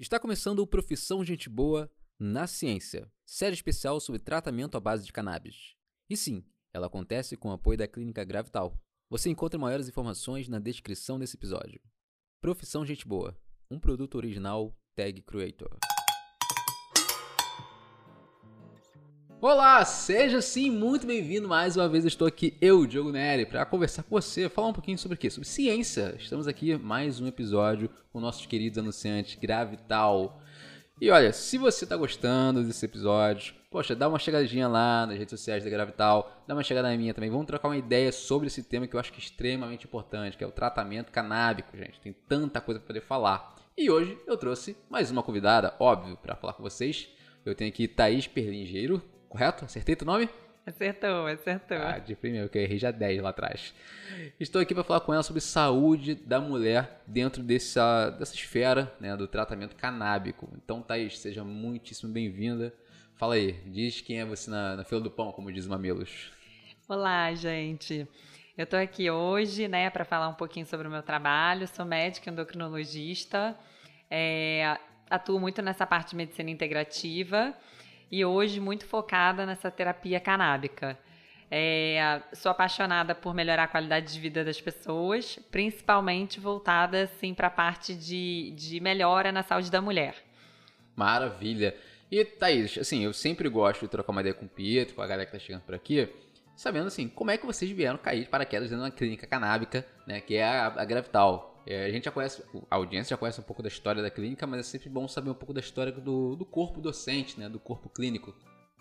Está começando o Profissão Gente Boa na Ciência, série especial sobre tratamento à base de cannabis. E sim, ela acontece com o apoio da Clínica Gravital. Você encontra maiores informações na descrição desse episódio. Profissão Gente Boa, um produto original Tag Creator. Olá, seja sim muito bem-vindo mais uma vez. Estou aqui, eu, Diogo Neri, para conversar com você, falar um pouquinho sobre o quê? Sobre ciência. Estamos aqui mais um episódio com nossos queridos anunciantes Gravital. E olha, se você está gostando desse episódio, poxa, dá uma chegadinha lá nas redes sociais da Gravital, dá uma chegada na minha também. Vamos trocar uma ideia sobre esse tema que eu acho que é extremamente importante, que é o tratamento canábico, gente. Tem tanta coisa para poder falar. E hoje eu trouxe mais uma convidada, óbvio, para falar com vocês. Eu tenho aqui Thaís Perlingeiro, correto? Acertei teu nome? Acertou, acertou. Ah, de primeiro, que eu errei já 10 lá atrás. Estou aqui para falar com ela sobre saúde da mulher dentro dessa, dessa esfera né, do tratamento canábico. Então, Thaís, seja muitíssimo bem-vinda. Fala aí, diz quem é você na, na fila do pão, como diz o Mamilos. Olá, gente. Eu estou aqui hoje né, para falar um pouquinho sobre o meu trabalho. Sou médica endocrinologista, é, atuo muito nessa parte de medicina integrativa e hoje muito focada nessa terapia canábica. É, sou apaixonada por melhorar a qualidade de vida das pessoas, principalmente voltada assim, para a parte de, de melhora na saúde da mulher. Maravilha. E Thaís, assim, eu sempre gosto de trocar uma ideia com o Pietro, com a galera que está chegando por aqui, sabendo assim, como é que vocês vieram cair de paraquedas dentro de uma clínica canábica, né, que é a, a Gravital. É, a gente já conhece, a audiência já conhece um pouco da história da clínica, mas é sempre bom saber um pouco da história do, do corpo docente, né, do corpo clínico.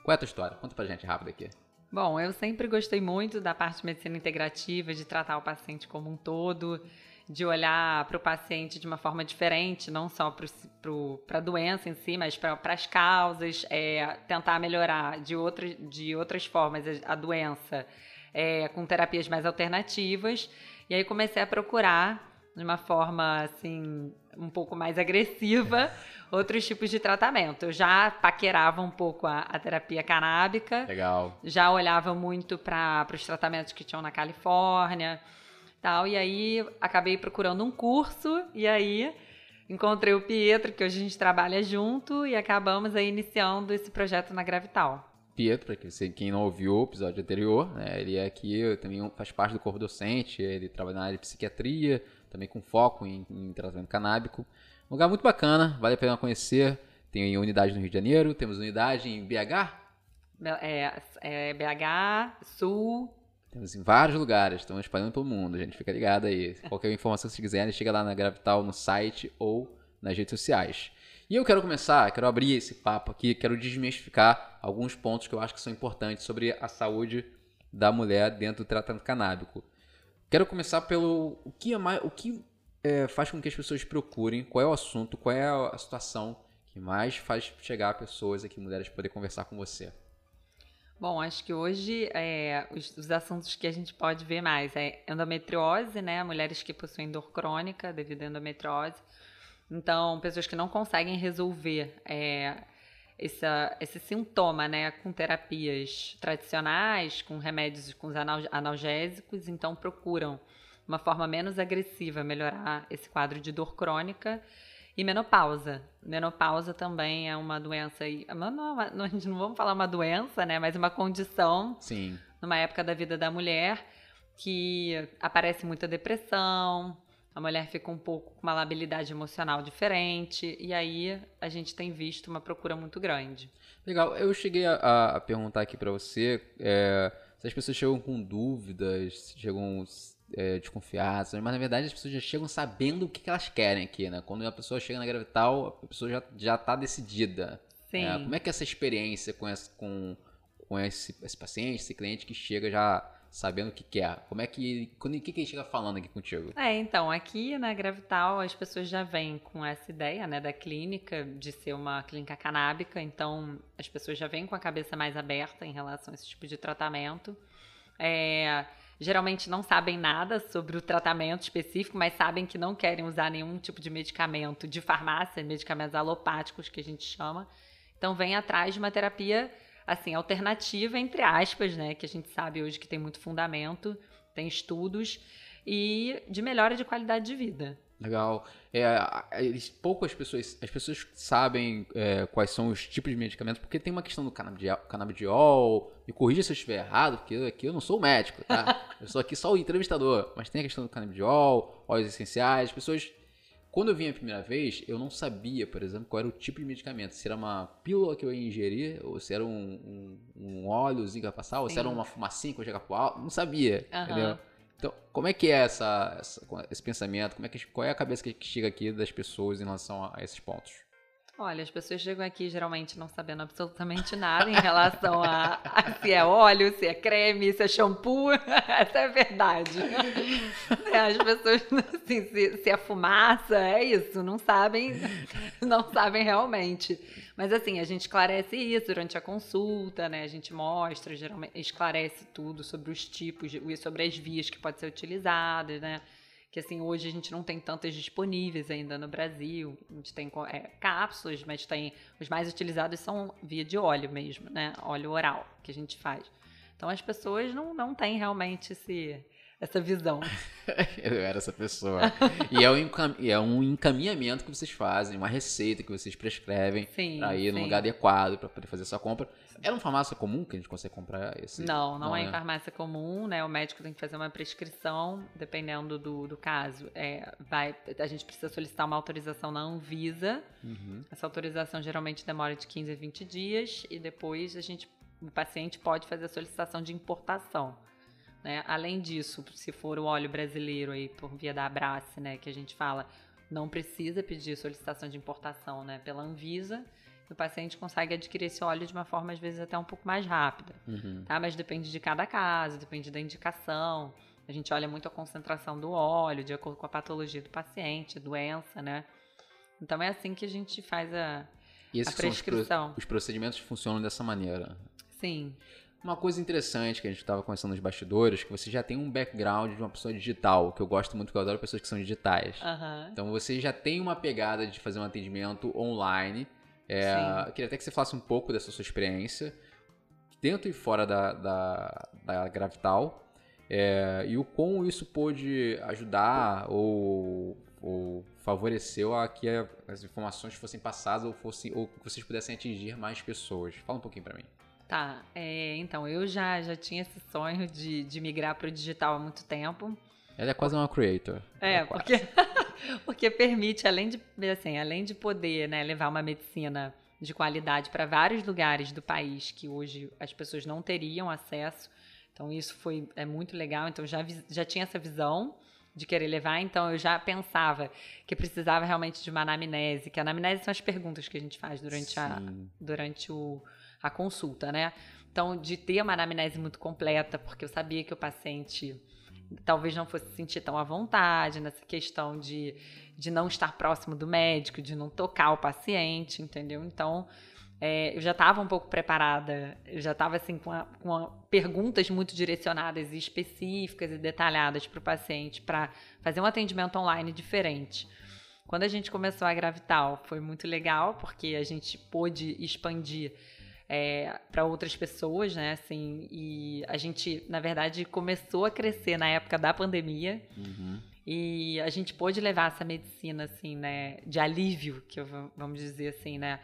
Qual é a tua história? Conta pra gente rápido aqui. Bom, eu sempre gostei muito da parte de medicina integrativa, de tratar o paciente como um todo, de olhar para o paciente de uma forma diferente, não só para a doença em si, mas para as causas, é, tentar melhorar de, outra, de outras formas a, a doença é, com terapias mais alternativas. E aí comecei a procurar de uma forma assim um pouco mais agressiva outros tipos de tratamento. Eu já paquerava um pouco a, a terapia canábica. Legal. Já olhava muito para os tratamentos que tinham na Califórnia, tal. E aí acabei procurando um curso e aí encontrei o Pietro, que hoje a gente trabalha junto e acabamos aí iniciando esse projeto na Gravital. Pietro, para quem não ouviu o episódio anterior, né, ele é aqui, também faz parte do corpo docente, ele trabalha na área de psiquiatria, também com foco em, em tratamento canábico. Um lugar muito bacana, vale a pena conhecer. Tem unidade no Rio de Janeiro, temos unidade em BH. É, é BH, Sul. Temos em vários lugares, estamos espalhando pelo mundo, gente fica ligado aí. Qualquer informação que vocês quiserem, chega lá na Gravital no site ou nas redes sociais. E eu quero começar, quero abrir esse papo aqui, quero desmistificar alguns pontos que eu acho que são importantes sobre a saúde da mulher dentro do tratamento canábico. Quero começar pelo o que, é mais, o que é, faz com que as pessoas procurem, qual é o assunto, qual é a situação que mais faz chegar pessoas aqui, mulheres, poder conversar com você. Bom, acho que hoje é, os, os, assuntos que a gente pode ver mais é endometriose, né? Mulheres que possuem dor crônica devido à endometriose. Então, pessoas que não conseguem resolver é, essa, esse sintoma, né, com terapias tradicionais, com remédios, com os analgésicos, então procuram uma forma menos agressiva melhorar esse quadro de dor crônica e menopausa. Menopausa também é uma doença não, não, a gente não vamos falar uma doença, né, mas uma condição. Sim. Numa época da vida da mulher que aparece muita depressão, a mulher fica um pouco com uma labilidade emocional diferente, e aí a gente tem visto uma procura muito grande. Legal, eu cheguei a, a perguntar aqui para você é, se as pessoas chegam com dúvidas, chegam é, desconfiadas, mas na verdade as pessoas já chegam sabendo o que, que elas querem aqui, né? Quando a pessoa chega na Gravital, a pessoa já, já tá decidida. Sim. É, como é que é essa experiência com, esse, com, com esse, esse paciente, esse cliente que chega já sabendo o que quer? Como é que. O que, que ele chega falando aqui contigo? É, então, aqui na Gravital as pessoas já vêm com essa ideia, né, da clínica, de ser uma clínica canábica, então as pessoas já vêm com a cabeça mais aberta em relação a esse tipo de tratamento. É, geralmente não sabem nada sobre o tratamento específico, mas sabem que não querem usar nenhum tipo de medicamento de farmácia, medicamentos alopáticos que a gente chama. Então vem atrás de uma terapia assim, alternativa, entre aspas, né? Que a gente sabe hoje que tem muito fundamento, tem estudos, e de melhora de qualidade de vida. Legal. É, poucas pessoas, as pessoas sabem é, quais são os tipos de medicamentos, porque tem uma questão do canabidiol, me corrija se eu estiver errado, porque aqui eu não sou médico, tá? Eu sou aqui só o entrevistador, mas tem a questão do canabidiol, óleos essenciais, as pessoas quando eu vim a primeira vez, eu não sabia, por exemplo, qual era o tipo de medicamento. Se era uma pílula que eu ia ingerir, ou se era um, um, um óleozinho que ia passar, ou se era uma fumacinha que eu ia jogar pro alto. Não sabia, uhum. entendeu? Então, como é que é essa, essa, esse pensamento? Como é que, qual é a cabeça que chega aqui das pessoas em relação a, a esses pontos? Olha, as pessoas chegam aqui geralmente não sabendo absolutamente nada em relação a, a se é óleo, se é creme, se é shampoo. Essa é a verdade. É, as pessoas, assim, se, se é fumaça, é isso, não sabem, não sabem realmente. Mas assim, a gente esclarece isso durante a consulta, né? A gente mostra, geralmente esclarece tudo sobre os tipos, sobre as vias que podem ser utilizadas, né? Que assim hoje a gente não tem tantas disponíveis ainda no Brasil. A gente tem é, cápsulas, mas tem os mais utilizados são via de óleo mesmo, né? Óleo oral que a gente faz. Então as pessoas não, não têm realmente esse essa visão. eu era essa pessoa. e é um, é um encaminhamento que vocês fazem, uma receita que vocês prescrevem para ir sim. no lugar adequado para poder fazer sua compra. É uma farmácia comum que a gente consegue comprar esse? Não, não, não é, é em farmácia comum, né? O médico tem que fazer uma prescrição, dependendo do, do caso. É, vai, a gente precisa solicitar uma autorização na Anvisa. Uhum. Essa autorização geralmente demora de 15 a 20 dias e depois a gente, o paciente pode fazer a solicitação de importação. Né? Além disso, se for o óleo brasileiro aí por via da Abrace, né, que a gente fala, não precisa pedir solicitação de importação, né, pela Anvisa. O paciente consegue adquirir esse óleo de uma forma às vezes até um pouco mais rápida, uhum. tá? Mas depende de cada caso, depende da indicação. A gente olha muito a concentração do óleo, de acordo com a patologia do paciente, doença, né? Então é assim que a gente faz a, e esses a prescrição. Os, os procedimentos funcionam dessa maneira. Sim. Uma coisa interessante que a gente estava conversando nos bastidores, que você já tem um background de uma pessoa digital, que eu gosto muito, que eu adoro pessoas que são digitais. Uhum. Então você já tem uma pegada de fazer um atendimento online. É, queria até que você falasse um pouco dessa sua experiência, dentro e fora da, da, da Gravital, é, e o como isso pôde ajudar ou, ou favoreceu a que as informações fossem passadas ou, fossem, ou que vocês pudessem atingir mais pessoas. Fala um pouquinho para mim. Tá, é, então, eu já, já tinha esse sonho de, de migrar para o digital há muito tempo. Ela é quase uma creator. É, é porque, porque permite, além de, assim, além de poder né, levar uma medicina de qualidade para vários lugares do país que hoje as pessoas não teriam acesso. Então, isso foi é muito legal. Então, já, já tinha essa visão de querer levar, então eu já pensava que precisava realmente de uma anamnese, que a anamnese são as perguntas que a gente faz durante, a, durante o, a consulta, né? Então, de ter uma anamnese muito completa, porque eu sabia que o paciente talvez não fosse se sentir tão à vontade nessa questão de, de não estar próximo do médico, de não tocar o paciente, entendeu? Então, é, eu já estava um pouco preparada, eu já estava assim com, a, com a, perguntas muito direcionadas e específicas e detalhadas para o paciente para fazer um atendimento online diferente. Quando a gente começou a Gravital, foi muito legal porque a gente pôde expandir é, para outras pessoas, né? Assim, e a gente, na verdade, começou a crescer na época da pandemia. Uhum. E a gente pôde levar essa medicina, assim, né, de alívio, que eu, vamos dizer assim, né,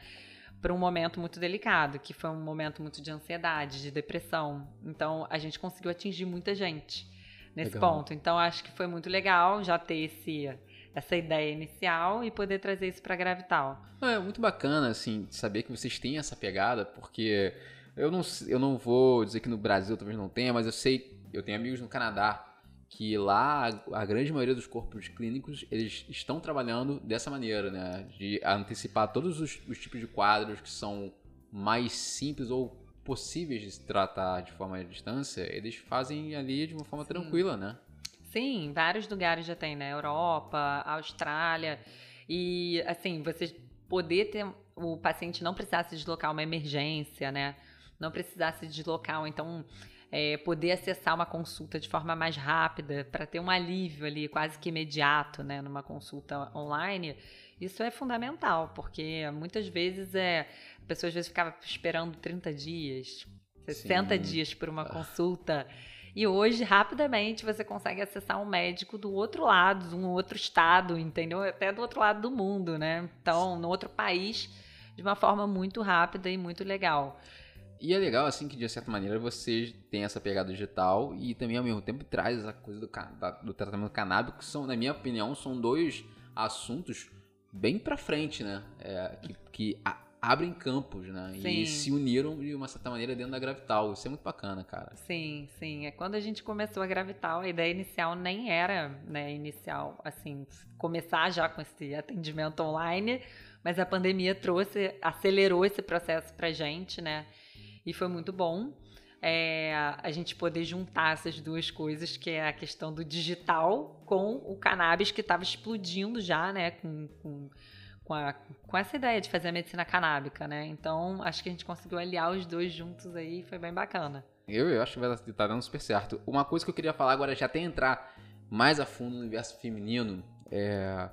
para um momento muito delicado, que foi um momento muito de ansiedade, de depressão. Então, a gente conseguiu atingir muita gente nesse legal. ponto. Então, acho que foi muito legal já ter esse essa ideia inicial e poder trazer isso para Gravital. É muito bacana, assim, saber que vocês têm essa pegada, porque eu não, eu não vou dizer que no Brasil talvez não tenha, mas eu sei, eu tenho amigos no Canadá que lá a grande maioria dos corpos clínicos eles estão trabalhando dessa maneira, né, de antecipar todos os, os tipos de quadros que são mais simples ou possíveis de se tratar de forma à distância, eles fazem ali de uma forma Sim. tranquila, né? Sim, vários lugares já tem, né? Europa, Austrália. E, assim, você poder ter o paciente não precisar se deslocar uma emergência, né? Não precisar se deslocar, então é, poder acessar uma consulta de forma mais rápida, para ter um alívio ali quase que imediato, né? Numa consulta online. Isso é fundamental, porque muitas vezes é, a pessoa às vezes ficava esperando 30 dias, 60 Sim. dias por uma consulta. E hoje, rapidamente, você consegue acessar um médico do outro lado, de um outro estado, entendeu? Até do outro lado do mundo, né? Então, no outro país, de uma forma muito rápida e muito legal. E é legal, assim, que de certa maneira você tem essa pegada digital e também ao mesmo tempo traz essa coisa do, do tratamento canábico, que são, na minha opinião, são dois assuntos bem pra frente, né? É, que, que abrem campos, né? Sim. E se uniram de uma certa maneira dentro da Gravital. Isso é muito bacana, cara. Sim, sim. É quando a gente começou a Gravital, a ideia inicial nem era, né, inicial, assim, começar já com esse atendimento online, mas a pandemia trouxe, acelerou esse processo pra gente, né? E foi muito bom. É, a gente poder juntar essas duas coisas, que é a questão do digital com o cannabis que estava explodindo já, né? Com, com com, a, com essa ideia de fazer a medicina canábica, né? Então, acho que a gente conseguiu aliar os dois juntos aí, foi bem bacana. Eu, eu acho que tá dando super certo. Uma coisa que eu queria falar agora, já até entrar mais a fundo no universo feminino, é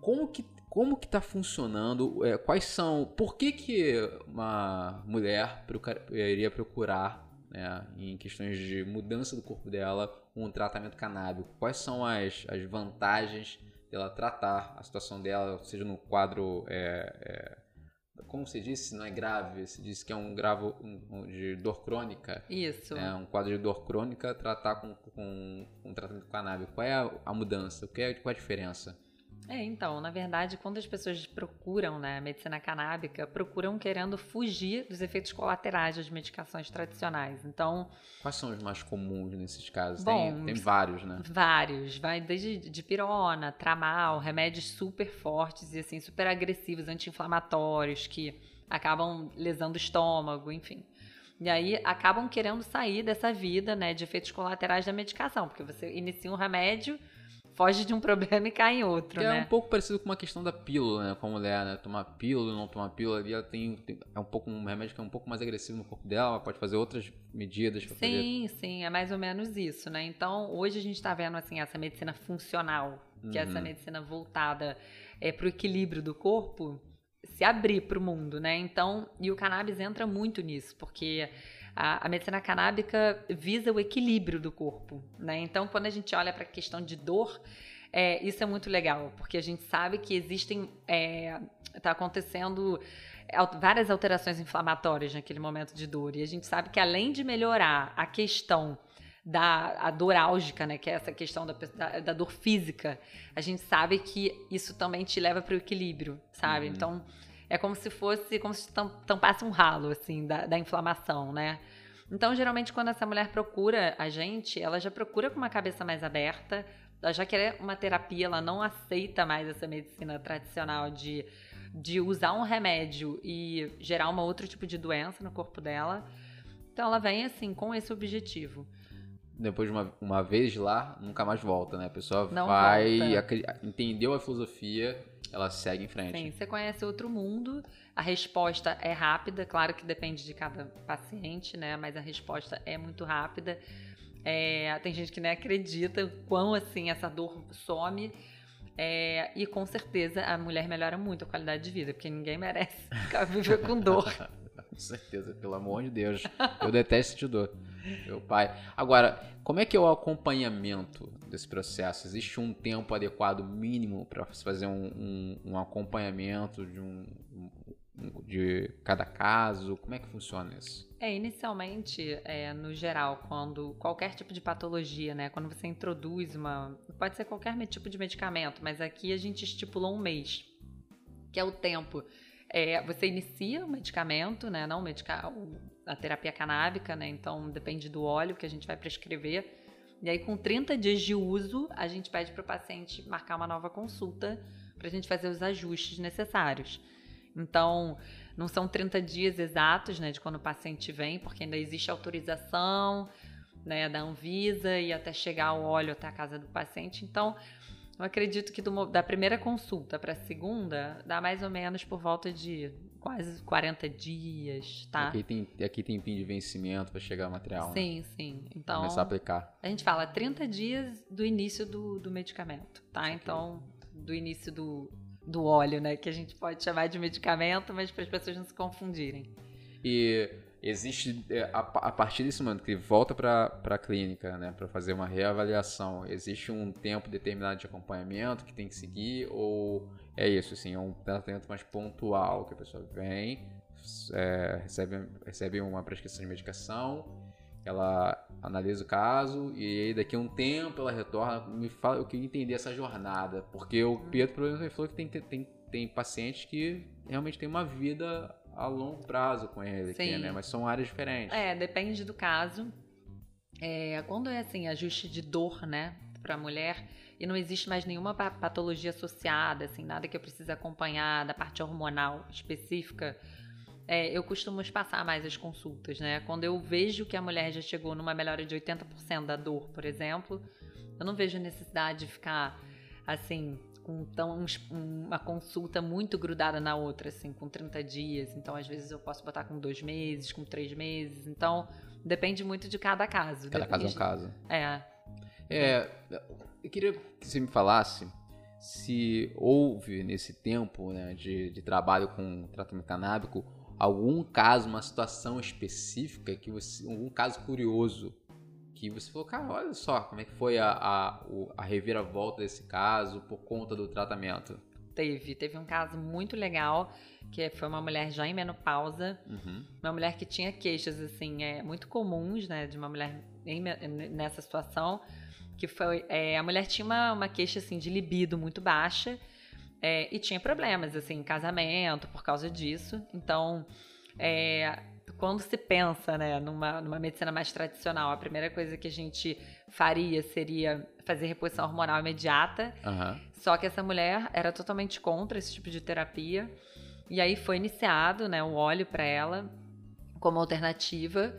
como que como que está funcionando? É, quais são? Por que que uma mulher iria procurar, né, em questões de mudança do corpo dela, um tratamento canábico? Quais são as, as vantagens ela tratar a situação dela, seja no quadro. É, é, como você disse, não é grave, você disse que é um gravo um, um, de dor crônica. Isso. É um quadro de dor crônica, tratar com, com, com um tratamento canábico. Qual é a, a mudança? O que é, qual é a diferença? É, então, na verdade, quando as pessoas procuram né, a medicina canábica, procuram querendo fugir dos efeitos colaterais das medicações tradicionais. Então. Quais são os mais comuns nesses casos? Bom, tem, tem vários, né? Vários. Vai desde dipirona, tramal, remédios super fortes e assim, super agressivos, anti-inflamatórios, que acabam lesando o estômago, enfim. E aí acabam querendo sair dessa vida, né, de efeitos colaterais da medicação, porque você inicia um remédio foge de um problema e cai em outro, é né? É um pouco parecido com uma questão da pílula, né? Com a mulher, né? Tomar pílula, não tomar pílula, ali ela tem, tem, é um pouco um remédio que é um pouco mais agressivo no corpo dela, ela pode fazer outras medidas para Sim, sim, é mais ou menos isso, né? Então, hoje a gente está vendo assim essa medicina funcional, que uhum. é essa uhum. medicina voltada é para o equilíbrio do corpo, se abrir para o mundo, né? Então, e o cannabis entra muito nisso, porque a, a, medicina canábica visa o equilíbrio do corpo, né? Então, quando a gente olha para a questão de dor, é, isso é muito legal, porque a gente sabe que existem, está é, tá acontecendo várias alterações inflamatórias naquele momento de dor, e a gente sabe que além de melhorar a questão da a dor álgica, né, que é essa questão da, da, da, dor física, a gente sabe que isso também te leva para o equilíbrio, sabe? Uhum. Então, é como se fosse, como se tampasse um ralo, assim, da, da inflamação, né? Então, geralmente, quando essa mulher procura a gente, ela já procura com uma cabeça mais aberta, ela já quer uma terapia, ela não aceita mais essa medicina tradicional de, de usar um remédio e gerar um outro tipo de doença no corpo dela. Então, ela vem, assim, com esse objetivo depois de uma, uma vez lá, nunca mais volta, né? A pessoa não vai, entendeu a filosofia, ela segue em frente. Sim, você conhece outro mundo, a resposta é rápida, claro que depende de cada paciente, né? Mas a resposta é muito rápida. É, tem gente que nem acredita quão assim essa dor some. É, e com certeza a mulher melhora muito a qualidade de vida, porque ninguém merece ficar viver com dor. com certeza, pelo amor de Deus. Eu detesto te dor. Meu pai. Agora, como é que é o acompanhamento desse processo? Existe um tempo adequado mínimo para fazer um, um, um, acompanhamento de um, de cada caso? Como é que funciona isso? É, inicialmente, é, no geral, quando qualquer tipo de patologia, né, quando você introduz uma, pode ser qualquer tipo de medicamento, mas aqui a gente estipulou um mês, que é o tempo. É, você inicia o medicamento, né, não medica, a terapia canábica, né? Então depende do óleo que a gente vai prescrever. E aí, com 30 dias de uso, a gente pede para o paciente marcar uma nova consulta para a gente fazer os ajustes necessários. Então, não são 30 dias exatos, né, de quando o paciente vem, porque ainda existe autorização, né, da Anvisa e até chegar o óleo até a casa do paciente. Então, eu acredito que do, da primeira consulta para a segunda, dá mais ou menos por volta de quase 40 dias, tá? Aqui tem, aqui tem fim de vencimento para chegar o material, né? Sim, né? sim. Então, Começar a aplicar. A gente fala 30 dias do início do, do medicamento, tá? Então, do início do, do óleo, né? Que a gente pode chamar de medicamento, mas para as pessoas não se confundirem. E existe é, a, a, partir desse momento que ele volta para a clínica, né, para fazer uma reavaliação, existe um tempo determinado de acompanhamento que tem que seguir? Ou é isso, assim, é um tratamento mais pontual que a pessoa vem, é, recebe, recebe uma prescrição de medicação, ela analisa o caso e aí daqui a um tempo ela retorna, me fala, eu queria entender essa jornada, porque o Pedro, por exemplo, falou que tem, tem, tem pacientes que realmente tem uma vida a longo prazo com ele, aqui, né? Mas são áreas diferentes. É, depende do caso. É, quando é assim, ajuste de dor, né, para a mulher, e não existe mais nenhuma patologia associada, assim, nada que eu precise acompanhar da parte hormonal específica, é, eu costumo espaçar mais as consultas, né? Quando eu vejo que a mulher já chegou numa melhora de 80% da dor, por exemplo, eu não vejo necessidade de ficar assim com tão, uma consulta muito grudada na outra, assim, com 30 dias. Então, às vezes, eu posso botar com dois meses, com três meses. Então, depende muito de cada caso. Cada depende... caso é um caso. É. É, eu queria que você me falasse se houve nesse tempo né, de, de trabalho com tratamento canábico algum caso, uma situação específica que você, algum caso curioso que você falou, cara, olha só como é que foi a, a, a reviravolta desse caso por conta do tratamento. Teve, teve um caso muito legal, que foi uma mulher já em menopausa, uhum. uma mulher que tinha queixas, assim, é, muito comuns, né, de uma mulher em, nessa situação, que foi, é, a mulher tinha uma, uma queixa, assim, de libido muito baixa, é, e tinha problemas, assim, em casamento por causa disso, então, é, quando se pensa né, numa, numa medicina mais tradicional, a primeira coisa que a gente faria seria fazer reposição hormonal imediata. Uhum. Só que essa mulher era totalmente contra esse tipo de terapia. E aí foi iniciado né, o óleo para ela como alternativa.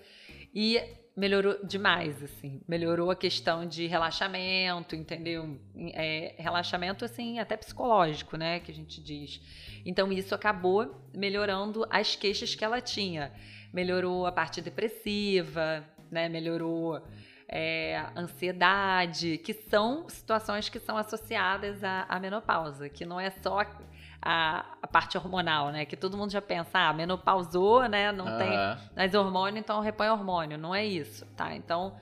E melhorou demais, assim. Melhorou a questão de relaxamento, entendeu? É, relaxamento, assim, até psicológico, né? Que a gente diz. Então, isso acabou melhorando as queixas que ela tinha melhorou a parte depressiva, né? Melhorou é, ansiedade, que são situações que são associadas à, à menopausa, que não é só a, a, parte hormonal, né? Que todo mundo já pensa, ah, menopausou, né? Não uhum. tem mais hormônio, então repõe hormônio. Não é isso, tá? Então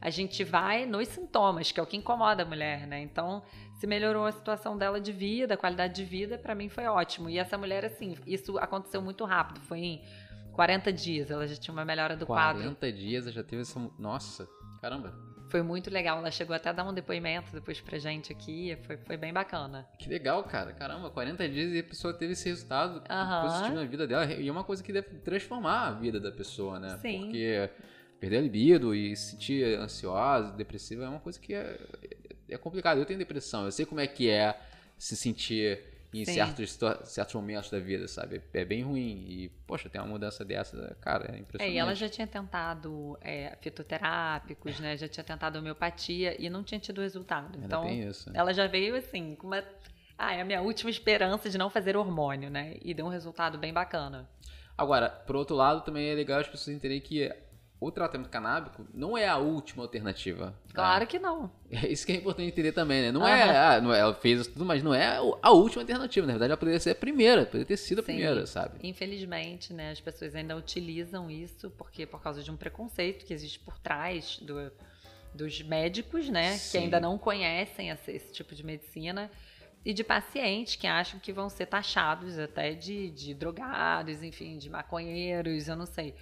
a gente vai nos sintomas, que é o que incomoda a mulher, né? Então, se melhorou a situação dela de vida, a qualidade de vida, para mim foi ótimo. E essa mulher, assim, isso aconteceu muito rápido. Foi em 40 dias, ela já tinha uma melhora do 40 quadro. 40 dias, ela já teve essa. Nossa, caramba. Foi muito legal, ela chegou até a dar um depoimento depois pra gente aqui, foi, foi bem bacana. Que legal, cara, caramba, 40 dias e a pessoa teve esse resultado uhum. positivo na vida dela, e é uma coisa que deve transformar a vida da pessoa, né? Sim. Porque perder a libido e se sentir ansiosa, depressiva, é uma coisa que é, é complicado. Eu tenho depressão, eu sei como é que é se sentir em certos, certos momentos da vida, sabe? É bem ruim. E, poxa, tem uma mudança dessa, cara, é impressionante. É, e ela já tinha tentado é, fitoterápicos, né? Já tinha tentado homeopatia e não tinha tido resultado. Ainda então, ela já veio assim, com uma. Ah, é a minha última esperança de não fazer hormônio, né? E deu um resultado bem bacana. Agora, por outro lado, também é legal as pessoas entenderem que o tratamento canábico não é a última alternativa. Claro que não. É isso que é importante entender também, né? Não, é, ah, não é, ela fez tudo, mas não é a última alternativa. Na verdade, ela poderia ser a primeira, poderia ter sido a Sim. primeira, sabe? Infelizmente, né, as pessoas ainda utilizam isso porque por causa de um preconceito que existe por trás do, dos médicos, né, Sim. que ainda não conhecem esse, esse tipo de medicina e de pacientes que acham que vão ser taxados até de, de drogados, enfim, de maconheiros, eu não sei.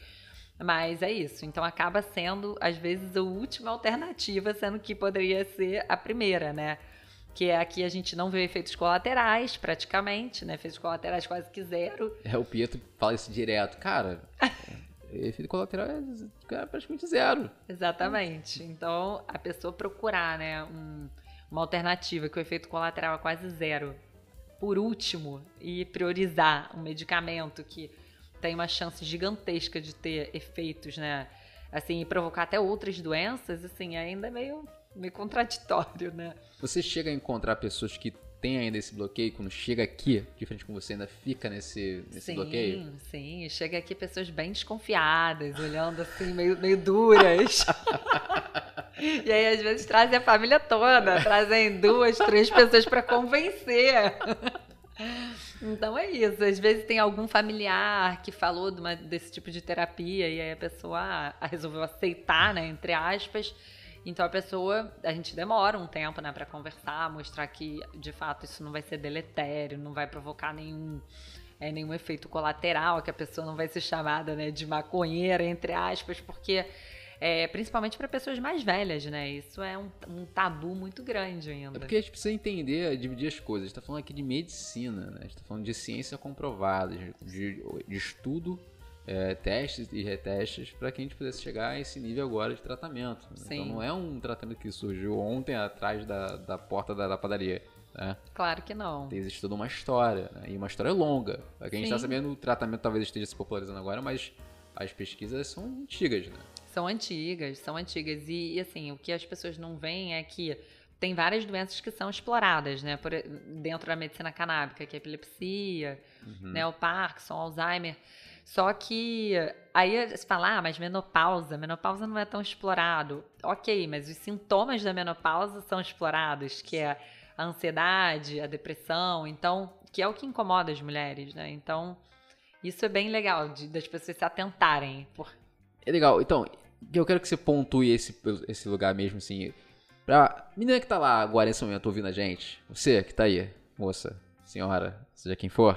Mas é isso. Então acaba sendo, às vezes, a última alternativa, sendo que poderia ser a primeira, né? Que é aqui a gente não vê efeitos colaterais, praticamente, né? Efeitos colaterais quase que zero. É, o Pietro fala isso direto. Cara, efeito colateral é, é praticamente zero. Exatamente. Então, a pessoa procurar, né, um, uma alternativa que o efeito colateral é quase zero, por último, e priorizar um medicamento que tem uma chance gigantesca de ter efeitos, né? Assim, e provocar até outras doenças, assim, ainda é meio, meio contraditório, né? Você chega a encontrar pessoas que têm ainda esse bloqueio, quando chega aqui, de frente com você, ainda fica nesse, nesse sim, bloqueio? Sim, sim. Chega aqui pessoas bem desconfiadas, olhando assim, meio, meio duras. e aí, às vezes, trazem a família toda, trazem duas, três pessoas para convencer. Então é isso. Às vezes tem algum familiar que falou de uma, desse tipo de terapia e aí a pessoa ah, resolveu aceitar, né, entre aspas. Então a pessoa, a gente demora um tempo, né, para conversar, mostrar que de fato isso não vai ser deletério, não vai provocar nenhum é, nenhum efeito colateral, que a pessoa não vai ser chamada, né, de maconheira entre aspas, porque é, principalmente para pessoas mais velhas, né? Isso é um, um, tabu muito grande ainda. É porque a gente precisa entender, dividir as coisas. A gente está falando aqui de medicina, né? A gente está falando de ciência comprovada, de, de, de estudo, é, testes e retestes, para que a gente pudesse chegar a esse nível agora de tratamento. Né? Então não é um tratamento que surgiu ontem atrás da, da porta da, da padaria. Né? Claro que não. Existe toda uma história, né? e uma história longa. Para quem está sabendo, o tratamento talvez esteja se popularizando agora, mas as pesquisas são antigas, né? São antigas, são antigas. E, e, assim, o que as pessoas não veem é que tem várias doenças que são exploradas, né? Por, dentro da medicina canábica, que é a epilepsia, uhum. né? O Parkinson, Alzheimer. Só que aí se fala, ah, mas menopausa, menopausa não é tão explorado. Ok, mas os sintomas da menopausa são explorados, que é a ansiedade, a depressão, então, que é o que incomoda as mulheres, né? Então, isso é bem legal de, das pessoas se atentarem. Por... É legal. Então, eu quero que você pontue esse, esse lugar mesmo, assim. Pra menina que tá lá agora nesse momento ouvindo a gente, você que tá aí, moça, senhora, seja quem for,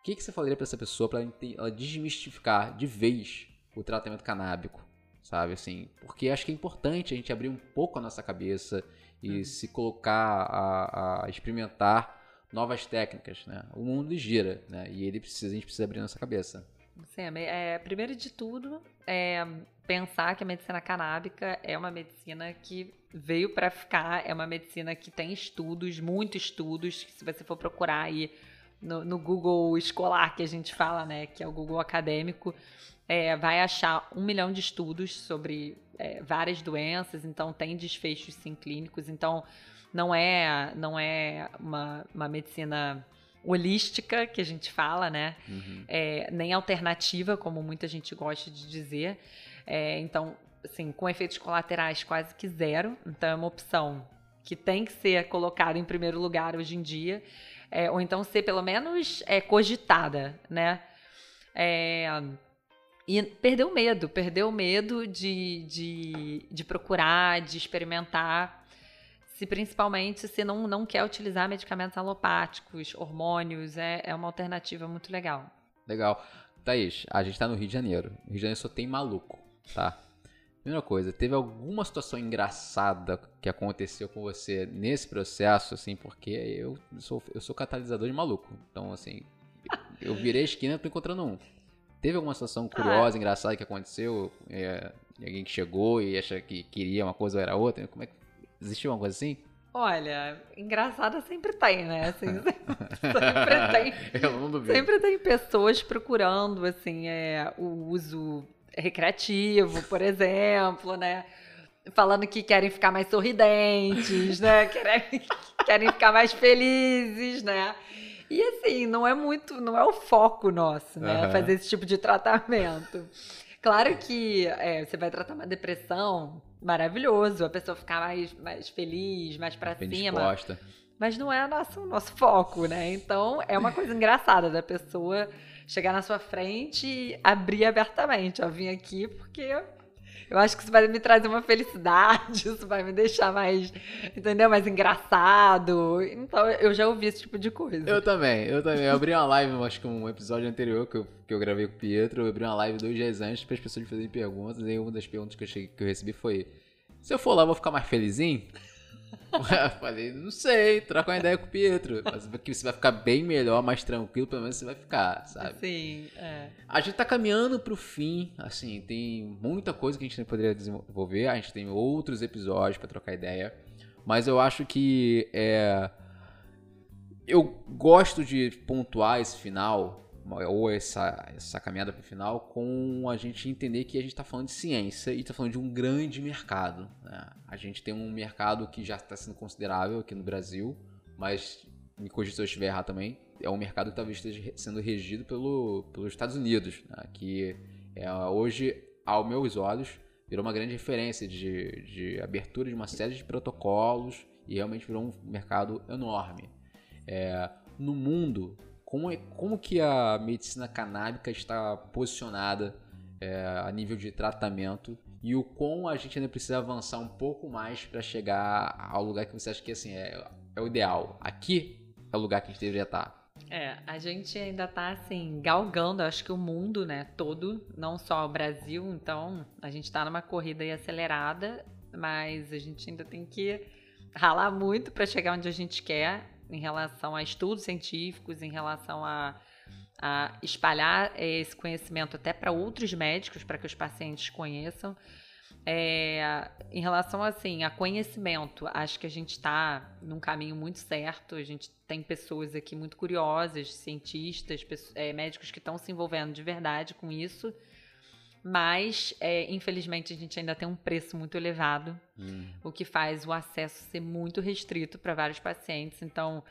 o que, que você falaria para essa pessoa para ela, desmistificar de vez o tratamento canábico, sabe? Assim, porque acho que é importante a gente abrir um pouco a nossa cabeça e uhum. se colocar a, a, experimentar novas técnicas, né? O mundo gira, né? E ele precisa, a gente precisa abrir nossa cabeça. Sim, é, primeiro de tudo, é pensar que a medicina canábica é uma medicina que veio para ficar, é uma medicina que tem estudos, muitos estudos, se você for procurar aí no, no, Google escolar que a gente fala, né, que é o Google acadêmico, é, vai achar um milhão de estudos sobre é, várias doenças, então tem desfechos sim clínicos, então não é, não é uma, uma medicina holística que a gente fala, né? Uhum. É, nem alternativa, como muita gente gosta de dizer. É, então, assim, com efeitos colaterais quase que zero. Então, é uma opção que tem que ser colocada em primeiro lugar hoje em dia. É, ou então ser pelo menos é, cogitada, né? É, e perdeu o medo, perdeu o medo de, de, de procurar, de experimentar se principalmente se não, não quer utilizar medicamentos alopáticos, hormônios, é, é uma alternativa muito legal. Legal. Thaís, a gente tá no Rio de Janeiro. No Rio de Janeiro só tem maluco, tá? Primeira coisa, teve alguma situação engraçada que aconteceu com você nesse processo, assim, porque eu sou, eu sou catalisador de maluco. Então, assim, eu virei a esquina e tô encontrando um. Teve alguma situação curiosa, ah. engraçada que aconteceu? É, alguém que chegou e acha que queria uma coisa ou era outra? Como é que Existiu uma coisa assim? Olha, engraçada sempre tem, né? Assim, sempre, tem. Eu não duvido. Sempre tem pessoas procurando, assim, é, o uso recreativo, por exemplo, né? Falando que querem ficar mais sorridentes, né? Querem, querem ficar mais felizes, né? E assim, não é muito, não é o foco nosso, né? Uhum. Fazer esse tipo de tratamento. Claro que é, você vai tratar uma depressão, maravilhoso, a pessoa ficar mais, mais feliz, mais pra Bem cima. Disposta. Mas não é o nosso, nosso foco, né? Então é uma coisa engraçada da pessoa chegar na sua frente e abrir abertamente. Eu vim aqui porque eu acho que isso vai me trazer uma felicidade, isso vai me deixar mais, entendeu? Mais engraçado. Então eu já ouvi esse tipo de coisa. Eu também, eu também. Eu abri uma live, acho que um episódio anterior que eu, que eu gravei com o Pietro, eu abri uma live dois dias antes para as pessoas fazerem perguntas, e uma das perguntas que eu, cheguei, que eu recebi foi: se eu for lá, eu vou ficar mais felizinho? Eu falei, não sei, troca uma ideia com o Pietro. Mas que você vai ficar bem melhor, mais tranquilo, pelo menos você vai ficar, sabe? Sim, é. A gente tá caminhando pro fim, assim, tem muita coisa que a gente poderia desenvolver, a gente tem outros episódios para trocar ideia, mas eu acho que é. Eu gosto de pontuar esse final ou essa, essa caminhada para o final com a gente entender que a gente está falando de ciência e está falando de um grande mercado. Né? A gente tem um mercado que já está sendo considerável aqui no Brasil, mas me corrija se eu estiver errado também, é um mercado que talvez esteja sendo regido pelo, pelos Estados Unidos, né? que é, hoje, aos meus olhos, virou uma grande referência de, de abertura de uma série de protocolos e realmente virou um mercado enorme. É, no mundo, como, é, como que a medicina canábica está posicionada é, a nível de tratamento e o quão a gente ainda precisa avançar um pouco mais para chegar ao lugar que você acha que assim é, é o ideal. Aqui é o lugar que a gente deveria estar. É, a gente ainda tá assim, galgando, acho que o mundo, né, todo, não só o Brasil, então a gente tá numa corrida aí acelerada, mas a gente ainda tem que ralar muito para chegar onde a gente quer em relação a estudos científicos, em relação a, a espalhar esse conhecimento até para outros médicos, para que os pacientes conheçam. É, em relação assim a conhecimento, acho que a gente está num caminho muito certo. A gente tem pessoas aqui muito curiosas, cientistas, pessoas, é, médicos que estão se envolvendo de verdade com isso. Mas, é, infelizmente, a gente ainda tem um preço muito elevado, hum. o que faz o acesso ser muito restrito para vários pacientes. Então,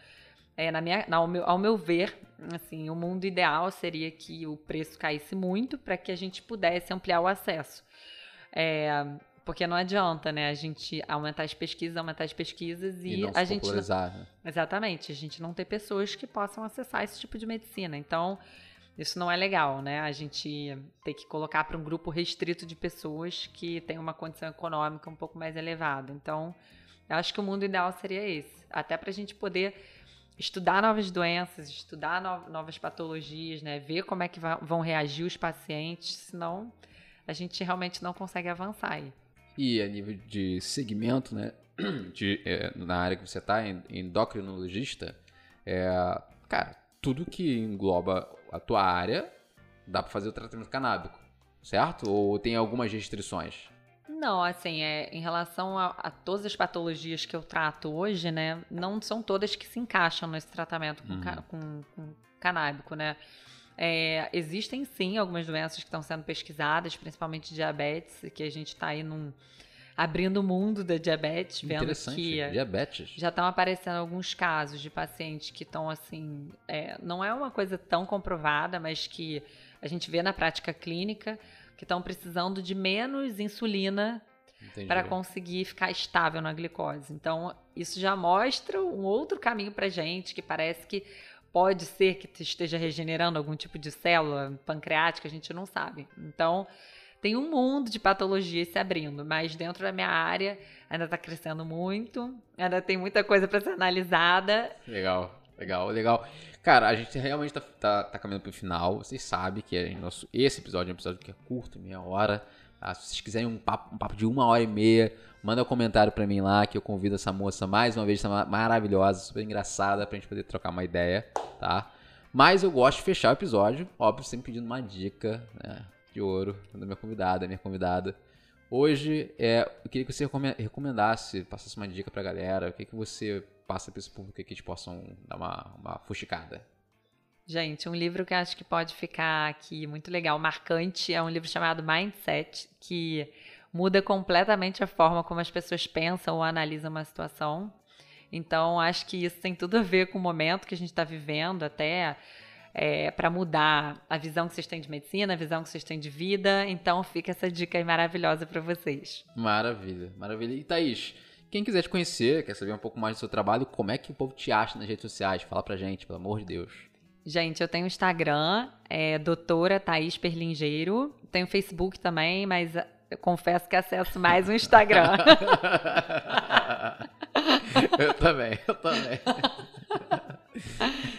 é, na minha, ao, meu, ao meu ver, assim, o mundo ideal seria que o preço caísse muito para que a gente pudesse ampliar o acesso. É, porque não adianta, né, a gente aumentar as pesquisas, aumentar as pesquisas e, e não a gente não, né? exatamente, a gente não ter pessoas que possam acessar esse tipo de medicina. Então, isso não é legal, né? A gente ter que colocar para um grupo restrito de pessoas que tem uma condição econômica um pouco mais elevada. Então, eu acho que o mundo ideal seria esse, até para a gente poder estudar novas doenças, estudar no novas patologias, né? Ver como é que vão reagir os pacientes, senão a gente realmente não consegue avançar aí. E a nível de segmento, né? De, é, na área que você está, endocrinologista, é, cara, tudo que engloba a tua área, dá para fazer o tratamento canábico, certo? Ou tem algumas restrições? Não, assim, é, em relação a, a, todas as patologias que eu trato hoje, né, não são todas que se encaixam nesse tratamento com, uhum. com, com canábico, né? É, existem sim algumas doenças que estão sendo pesquisadas, principalmente diabetes, que a gente está aí num, abrindo o mundo da diabetes, vendo que diabetes. já estão aparecendo alguns casos de pacientes que estão assim, é, não é uma coisa tão comprovada, mas que a gente vê na prática clínica que estão precisando de menos insulina para conseguir ficar estável na glicose. Então, isso já mostra um outro caminho para gente que parece que Pode ser que esteja regenerando algum tipo de célula pancreática, a gente não sabe. Então, tem um mundo de patologias se abrindo, mas dentro da minha área ainda está crescendo muito, ainda tem muita coisa para ser analisada. Legal, legal, legal. Cara, a gente realmente está tá, tá caminhando para o final. Vocês sabem que é nosso, esse episódio é um episódio que é curto, meia hora. Tá? Se vocês quiserem um papo, um papo de uma hora e meia, manda um comentário para mim lá que eu convido essa moça mais uma vez, essa maravilhosa, super engraçada, pra gente poder trocar uma ideia, tá? Mas eu gosto de fechar o episódio, óbvio, sempre pedindo uma dica né, de ouro da minha convidada, minha convidada. Hoje, é, eu queria que você recomendasse, passasse uma dica pra galera, o que, que você passa para esse público que eles possam dar uma, uma fuxicada. Gente, um livro que acho que pode ficar aqui muito legal, marcante, é um livro chamado Mindset, que muda completamente a forma como as pessoas pensam ou analisam uma situação. Então, acho que isso tem tudo a ver com o momento que a gente está vivendo, até é, para mudar a visão que vocês têm de medicina, a visão que vocês têm de vida. Então, fica essa dica aí maravilhosa para vocês. Maravilha, maravilha. E Thaís, quem quiser te conhecer, quer saber um pouco mais do seu trabalho, como é que o povo te acha nas redes sociais? Fala pra gente, pelo amor de Deus. Gente, eu tenho Instagram, é doutora Thaís Perlingeiro. Tenho Facebook também, mas eu confesso que acesso mais o Instagram. eu também, eu também.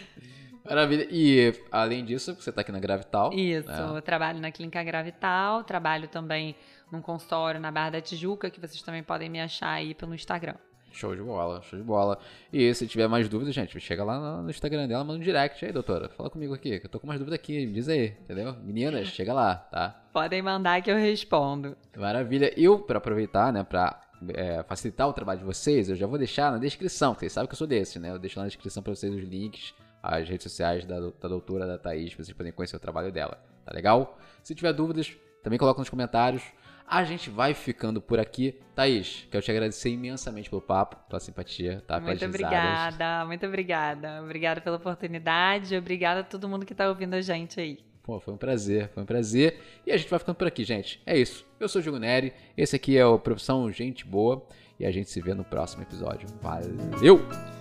Maravilha. E além disso, você está aqui na Gravital. Isso, né? eu trabalho na Clínica Gravital, trabalho também num consultório na Barra da Tijuca, que vocês também podem me achar aí pelo Instagram. Show de bola, show de bola. E se tiver mais dúvidas, gente, chega lá no Instagram dela, manda um direct aí, doutora. Fala comigo aqui, que eu tô com mais dúvida aqui, me diz aí, entendeu? Meninas, chega lá, tá? Podem mandar que eu respondo. Maravilha. Eu, para aproveitar, né, pra é, facilitar o trabalho de vocês, eu já vou deixar na descrição, porque vocês sabem que eu sou desse, né? Eu deixo lá na descrição pra vocês os links, as redes sociais da, da doutora, da Thaís, pra vocês poderem conhecer o trabalho dela, tá legal? Se tiver dúvidas, também coloca nos comentários. A gente vai ficando por aqui. Thaís, quero te agradecer imensamente pelo papo, pela simpatia, tá? Muito obrigada, muito obrigada. Obrigada pela oportunidade, obrigada a todo mundo que tá ouvindo a gente aí. Pô, foi um prazer, foi um prazer. E a gente vai ficando por aqui, gente. É isso. Eu sou o Diogo Neri, esse aqui é o Profissão Gente Boa e a gente se vê no próximo episódio. Valeu!